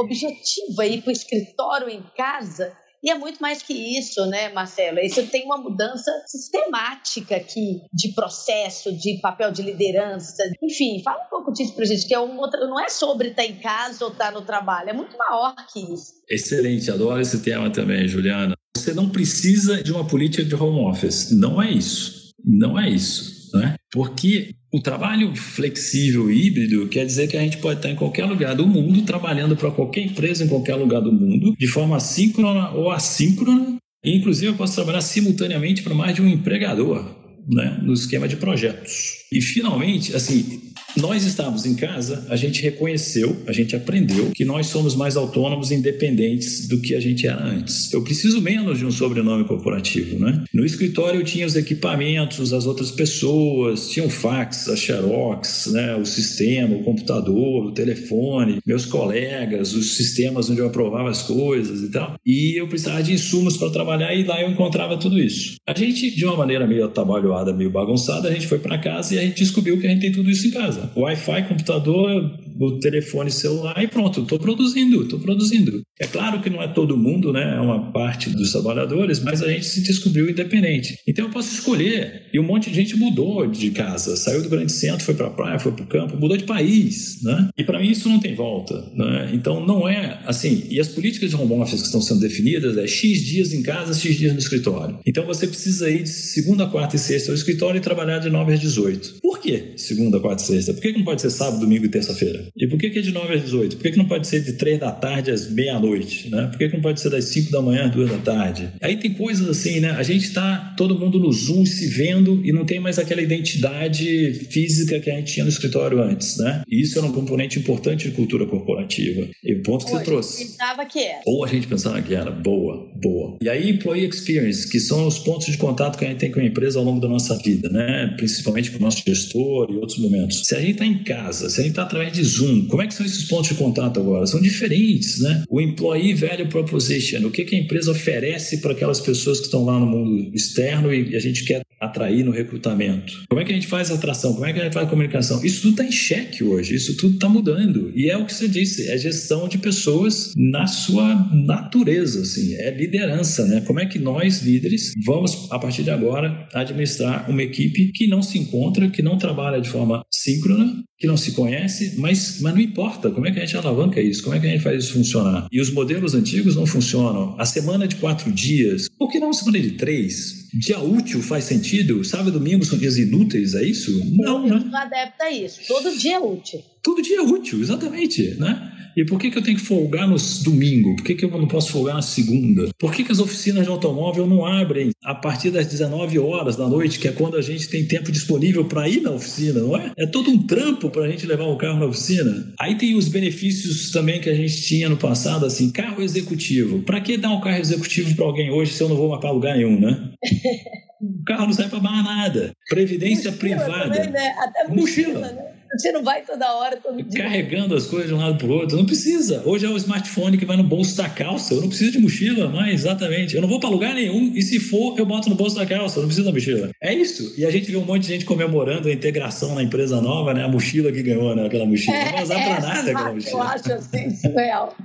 objetiva, ir para o escritório em casa. E é muito mais que isso, né, Marcela? Isso tem uma mudança sistemática aqui de processo, de papel de liderança. Enfim, fala um pouco disso para gente, que é um outro, não é sobre estar em casa ou estar no trabalho, é muito maior que isso. Excelente, adoro esse tema também, Juliana. Você não precisa de uma política de home office. Não é isso. Não é isso né? Porque o trabalho flexível e híbrido quer dizer que a gente pode estar em qualquer lugar do mundo, trabalhando para qualquer empresa em qualquer lugar do mundo, de forma síncrona ou assíncrona. E, inclusive, eu posso trabalhar simultaneamente para mais de um empregador, né? no esquema de projetos. E, finalmente, assim, nós estávamos em casa, a gente reconheceu, a gente aprendeu que nós somos mais autônomos e independentes do que a gente era antes. Eu preciso menos de um sobrenome corporativo, né? No escritório eu tinha os equipamentos, as outras pessoas, tinha o fax, a xerox, né? o sistema, o computador, o telefone, meus colegas, os sistemas onde eu aprovava as coisas e tal. E eu precisava de insumos para trabalhar e lá eu encontrava tudo isso. A gente, de uma maneira meio atabalhoada, meio bagunçada, a gente foi para casa e a gente descobriu que a gente tem tudo isso em casa. Wi-Fi, computador, o telefone celular e pronto, estou produzindo, estou produzindo. É claro que não é todo mundo, né? É uma parte dos trabalhadores, mas a gente se descobriu independente. Então eu posso escolher. E um monte de gente mudou de casa, saiu do grande centro, foi para a praia, foi para o campo, mudou de país, né? E para mim isso não tem volta, né? Então não é assim. E as políticas de home office que estão sendo definidas é X dias em casa, X dias no escritório. Então você precisa ir de segunda, quarta e sexta ao escritório e trabalhar de 9 às 18. Por que segunda, quarta e sexta? Por que não pode ser sábado, domingo e terça-feira? E por que, que é de 9 às 18? Por que, que não pode ser de 3 da tarde às meia-noite? Né? Por que, que não pode ser das 5 da manhã às 2 da tarde? Aí tem coisas assim, né? A gente está todo mundo no Zoom se vendo e não tem mais aquela identidade física que a gente tinha no escritório antes, né? E isso era um componente importante de cultura corporativa. E o ponto que você trouxe. pensava que era. Ou a gente pensava que era. Boa, boa. E aí, employee experience, que são os pontos de contato que a gente tem com a empresa ao longo da nossa vida, né? Principalmente com o nosso gestor e outros momentos. Se a gente está em casa, se a gente está através de Zoom, como é que são esses pontos de contato agora? São diferentes, né? O Employee Value Proposition, o que, que a empresa oferece para aquelas pessoas que estão lá no mundo externo e a gente quer atrair no recrutamento? Como é que a gente faz atração? Como é que a gente faz a comunicação? Isso tudo está em xeque hoje, isso tudo está mudando. E é o que você disse, é gestão de pessoas na sua natureza, assim, é liderança, né? Como é que nós, líderes, vamos, a partir de agora, administrar uma equipe que não se encontra, que não trabalha de forma síncrona, que não se conhece, mas, mas não importa. Como é que a gente alavanca isso? Como é que a gente faz isso funcionar? E os modelos antigos não funcionam. A semana de quatro dias, por que não uma semana de três? Dia útil faz sentido? Sábado e domingo são dias inúteis, é isso? Não, eu né? Eu adepto a isso. Todo dia é útil. Todo dia é útil, exatamente, né? E por que, que eu tenho que folgar no domingo? Por que, que eu não posso folgar na segunda? Por que, que as oficinas de automóvel não abrem a partir das 19 horas da noite, que é quando a gente tem tempo disponível para ir na oficina, não é? É todo um trampo para a gente levar o carro na oficina. Aí tem os benefícios também que a gente tinha no passado, assim, carro executivo. Para que dar um carro executivo para alguém hoje se eu não vou para lugar nenhum, né? o carro não serve para mais nada. Previdência mochila privada. Também, né? Até mochila. mochila. Né? Você não vai toda hora, todo dia. Carregando as coisas de um lado para o outro. Não precisa. Hoje é o smartphone que vai no bolso da calça. Eu não preciso de mochila mais, exatamente. Eu não vou para lugar nenhum. E se for, eu boto no bolso da calça. Eu não preciso da mochila. É isso. E a gente vê um monte de gente comemorando a integração na empresa nova, né? A mochila que ganhou, né? Aquela mochila. É, não vai usar para é, nada aquela mochila. Eu acho assim, surreal.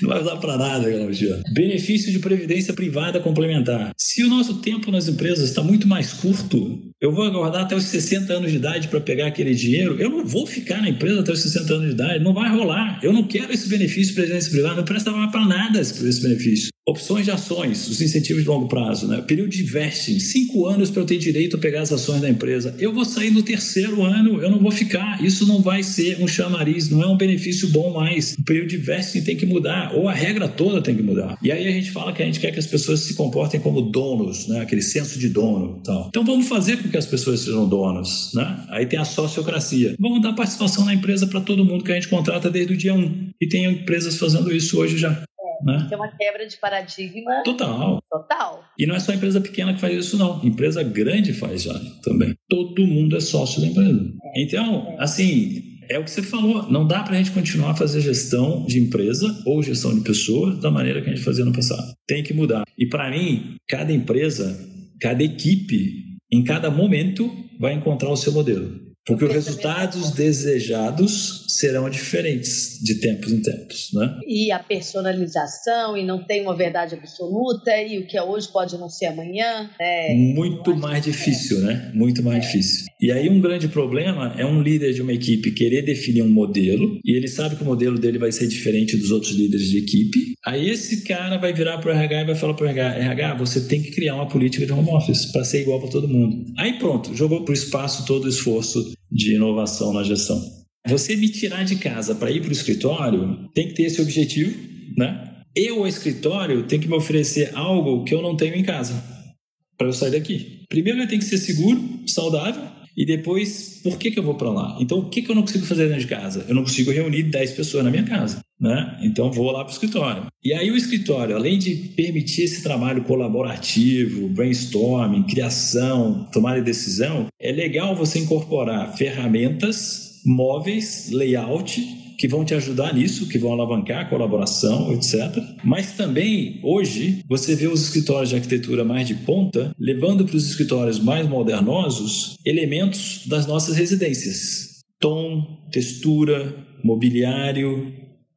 Não vai usar para nada aquela. Benefício de previdência privada complementar. Se o nosso tempo nas empresas está muito mais curto, eu vou aguardar até os 60 anos de idade para pegar aquele dinheiro. Eu não vou ficar na empresa até os 60 anos de idade. Não vai rolar. Eu não quero esse benefício de previdência privada. Não presta para nada esse benefício. Opções de ações, os incentivos de longo prazo, né? período de vesting, cinco anos para eu ter direito a pegar as ações da empresa. Eu vou sair no terceiro ano, eu não vou ficar. Isso não vai ser um chamariz, não é um benefício bom mais. O período de vesting tem que mudar, ou a regra toda tem que mudar. E aí a gente fala que a gente quer que as pessoas se comportem como donos, né? aquele senso de dono. Tal. Então vamos fazer com que as pessoas sejam donos. Né? Aí tem a sociocracia. Vamos dar participação na empresa para todo mundo que a gente contrata desde o dia 1. E tem empresas fazendo isso hoje já. Né? Tem uma quebra de paradigma. Total. Total. E não é só a empresa pequena que faz isso, não. Empresa grande faz já também. Todo mundo é sócio da empresa. É. Então, assim, é o que você falou, não dá para a gente continuar a fazer gestão de empresa ou gestão de pessoas da maneira que a gente fazia no passado. Tem que mudar. E para mim, cada empresa, cada equipe, em cada momento, vai encontrar o seu modelo. Porque os resultados desejados serão diferentes de tempos em tempos, né? E a personalização, e não tem uma verdade absoluta, e o que é hoje pode não ser amanhã. Né? Muito mais difícil, é. né? Muito mais é. difícil. E aí um grande problema é um líder de uma equipe querer definir um modelo, e ele sabe que o modelo dele vai ser diferente dos outros líderes de equipe. Aí esse cara vai virar para o RH e vai falar para o RH, RH, você tem que criar uma política de home office para ser igual para todo mundo. Aí pronto, jogou para o espaço todo o esforço de inovação na gestão. Você me tirar de casa para ir para o escritório tem que ter esse objetivo, né? Eu, o escritório, tem que me oferecer algo que eu não tenho em casa para eu sair daqui. Primeiro, ele tem que ser seguro, saudável, e depois, por que, que eu vou para lá? Então, o que, que eu não consigo fazer dentro de casa? Eu não consigo reunir 10 pessoas na minha casa. Né? Então vou lá para o escritório. E aí o escritório, além de permitir esse trabalho colaborativo, brainstorming, criação, tomada de decisão, é legal você incorporar ferramentas, móveis, layout que vão te ajudar nisso, que vão alavancar a colaboração, etc. Mas também, hoje, você vê os escritórios de arquitetura mais de ponta levando para os escritórios mais modernosos elementos das nossas residências. Tom, textura, mobiliário,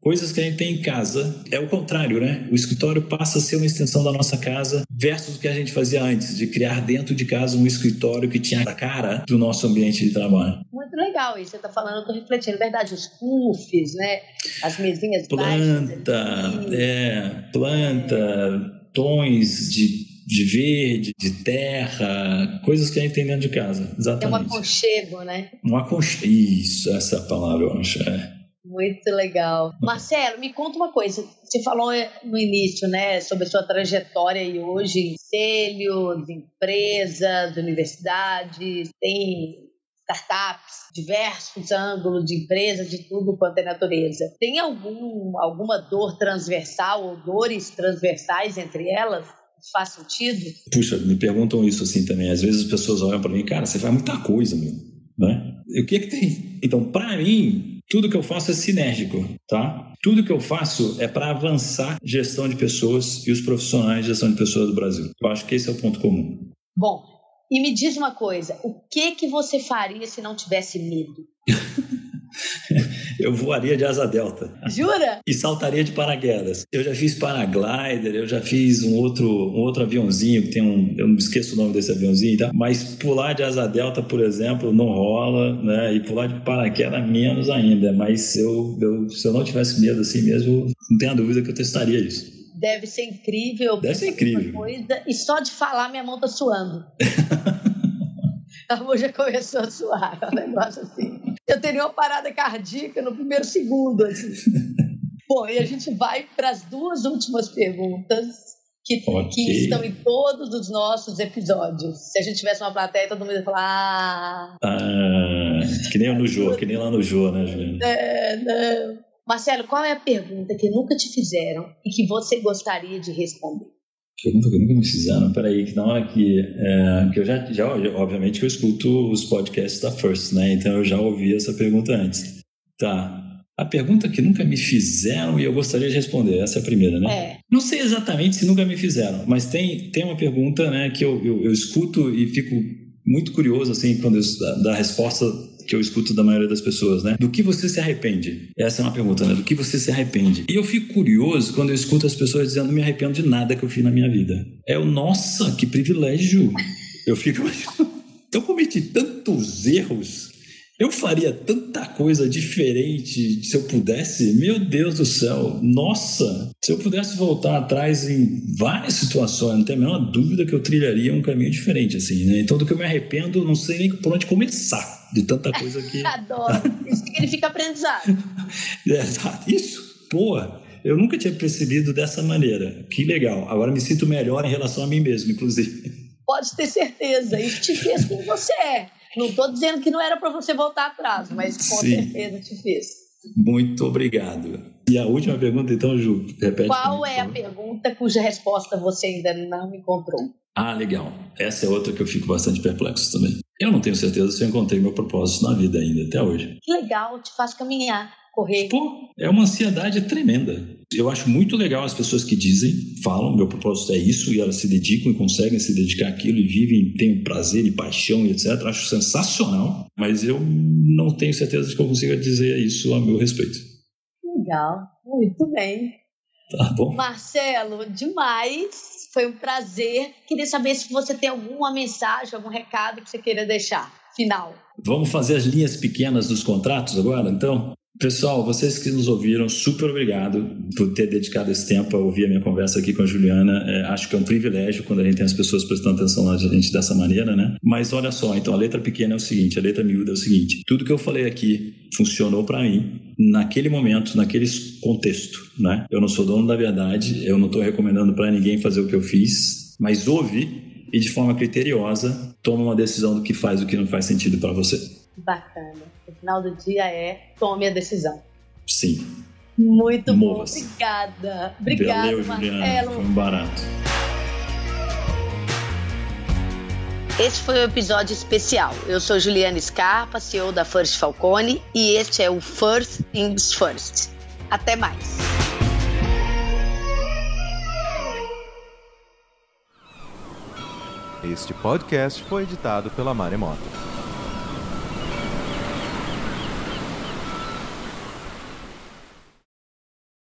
coisas que a gente tem em casa. É o contrário, né? O escritório passa a ser uma extensão da nossa casa versus o que a gente fazia antes, de criar dentro de casa um escritório que tinha a cara do nosso ambiente de trabalho. Muito legal isso, você está falando, eu estou refletindo. Verdade, os puffs, né? As mesinhas Planta, é, planta, é. tons de de verde, de terra, coisas que a gente tem dentro de casa. Exatamente. É um aconchego, né? Um aconchego. Isso, essa é palavra, eu acho. É. Muito legal. Marcelo, me conta uma coisa. Você falou no início, né, sobre a sua trajetória e hoje em conselhos, empresas, universidades, tem startups, diversos ângulos de empresas, de tudo quanto é natureza. Tem algum, alguma dor transversal ou dores transversais entre elas? Faz sentido? Puxa, me perguntam isso assim também. Às vezes as pessoas olham para mim, cara, você faz muita coisa, meu. Né? E o que é que tem? Então, para mim, tudo que eu faço é sinérgico, tá? Tudo que eu faço é para avançar gestão de pessoas e os profissionais de gestão de pessoas do Brasil. Eu acho que esse é o ponto comum. Bom, e me diz uma coisa, o que que você faria se não tivesse medo? eu voaria de asa delta. Jura? E saltaria de paraquedas. Eu já fiz paraglider, eu já fiz um outro, um outro aviãozinho que tem um. Eu não esqueço o nome desse aviãozinho, tá? mas pular de asa delta, por exemplo, não rola, né? E pular de paraquedas menos ainda. Mas eu, eu, se eu não tivesse medo assim mesmo, não tenho a dúvida que eu testaria isso. Deve ser incrível. Deve ser incrível. Coisa, e só de falar, minha mão tá suando. a mão já começou a suar. É um negócio assim. Eu teria uma parada cardíaca no primeiro segundo. Assim. Bom, e a gente vai para as duas últimas perguntas que, okay. que, estão em todos os nossos episódios. Se a gente tivesse uma plateia, todo mundo ia falar. Ah, ah que nem no Jô, que nem lá no Jô, né, Juliana? É, não. Marcelo, qual é a pergunta que nunca te fizeram e que você gostaria de responder? Pergunta que nunca me fizeram. Peraí, que na hora que, é, que eu já, já, obviamente que eu escuto os podcasts da First, né? Então eu já ouvi essa pergunta antes. Tá. A pergunta que nunca me fizeram e eu gostaria de responder, essa é a primeira, né? É. Não sei exatamente se nunca me fizeram, mas tem, tem uma pergunta né, que eu, eu, eu escuto e fico muito curioso assim quando eu, da, da resposta que eu escuto da maioria das pessoas, né? Do que você se arrepende? Essa é uma pergunta, né? Do que você se arrepende? E eu fico curioso quando eu escuto as pessoas dizendo: não me arrependo de nada que eu fiz na minha vida. É o nossa, que privilégio! Eu fico eu cometi tantos erros eu faria tanta coisa diferente se eu pudesse. Meu Deus do céu, nossa! Se eu pudesse voltar atrás em várias situações, não tenho a menor dúvida que eu trilharia um caminho diferente, assim, né? Então, do que eu me arrependo, não sei nem por onde começar de tanta coisa que. Adoro! Isso significa aprendizado. é, isso, pô! Eu nunca tinha percebido dessa maneira. Que legal. Agora me sinto melhor em relação a mim mesmo, inclusive. Pode ter certeza. Isso te fez quem você é. Não estou dizendo que não era para você voltar atrás, mas com Sim. certeza te fez. Muito obrigado. E a última pergunta, então, Ju, repete. Qual mim, é a pergunta cuja resposta você ainda não encontrou? Ah, legal. Essa é outra que eu fico bastante perplexo também. Eu não tenho certeza se eu encontrei meu propósito na vida ainda, até hoje. Que legal, te faz caminhar correr. Pô, é uma ansiedade tremenda. Eu acho muito legal as pessoas que dizem, falam, meu propósito é isso, e elas se dedicam e conseguem se dedicar àquilo e vivem, têm prazer e paixão e etc. Acho sensacional, mas eu não tenho certeza de que eu consiga dizer isso a meu respeito. Legal, muito bem. Tá bom. Marcelo, demais. Foi um prazer. Queria saber se você tem alguma mensagem, algum recado que você queira deixar. Final. Vamos fazer as linhas pequenas dos contratos agora, então? Pessoal, vocês que nos ouviram, super obrigado por ter dedicado esse tempo a ouvir a minha conversa aqui com a Juliana. É, acho que é um privilégio quando a gente tem as pessoas prestando atenção na gente dessa maneira, né? Mas olha só, então a letra pequena é o seguinte, a letra miúda é o seguinte: tudo que eu falei aqui funcionou para mim naquele momento, naquele contexto, né? Eu não sou dono da verdade, eu não estou recomendando para ninguém fazer o que eu fiz, mas ouve e de forma criteriosa toma uma decisão do que faz e o que não faz sentido para você. Bacana. O final do dia é tome a decisão. Sim. Muito bom. Obrigada. Obrigada, Valeu, Marcelo. Foi um barato. Esse foi o um episódio especial. Eu sou Juliana Scarpa, CEO da First Falcone, e este é o First Things First. Até mais. Este podcast foi editado pela Maremoto.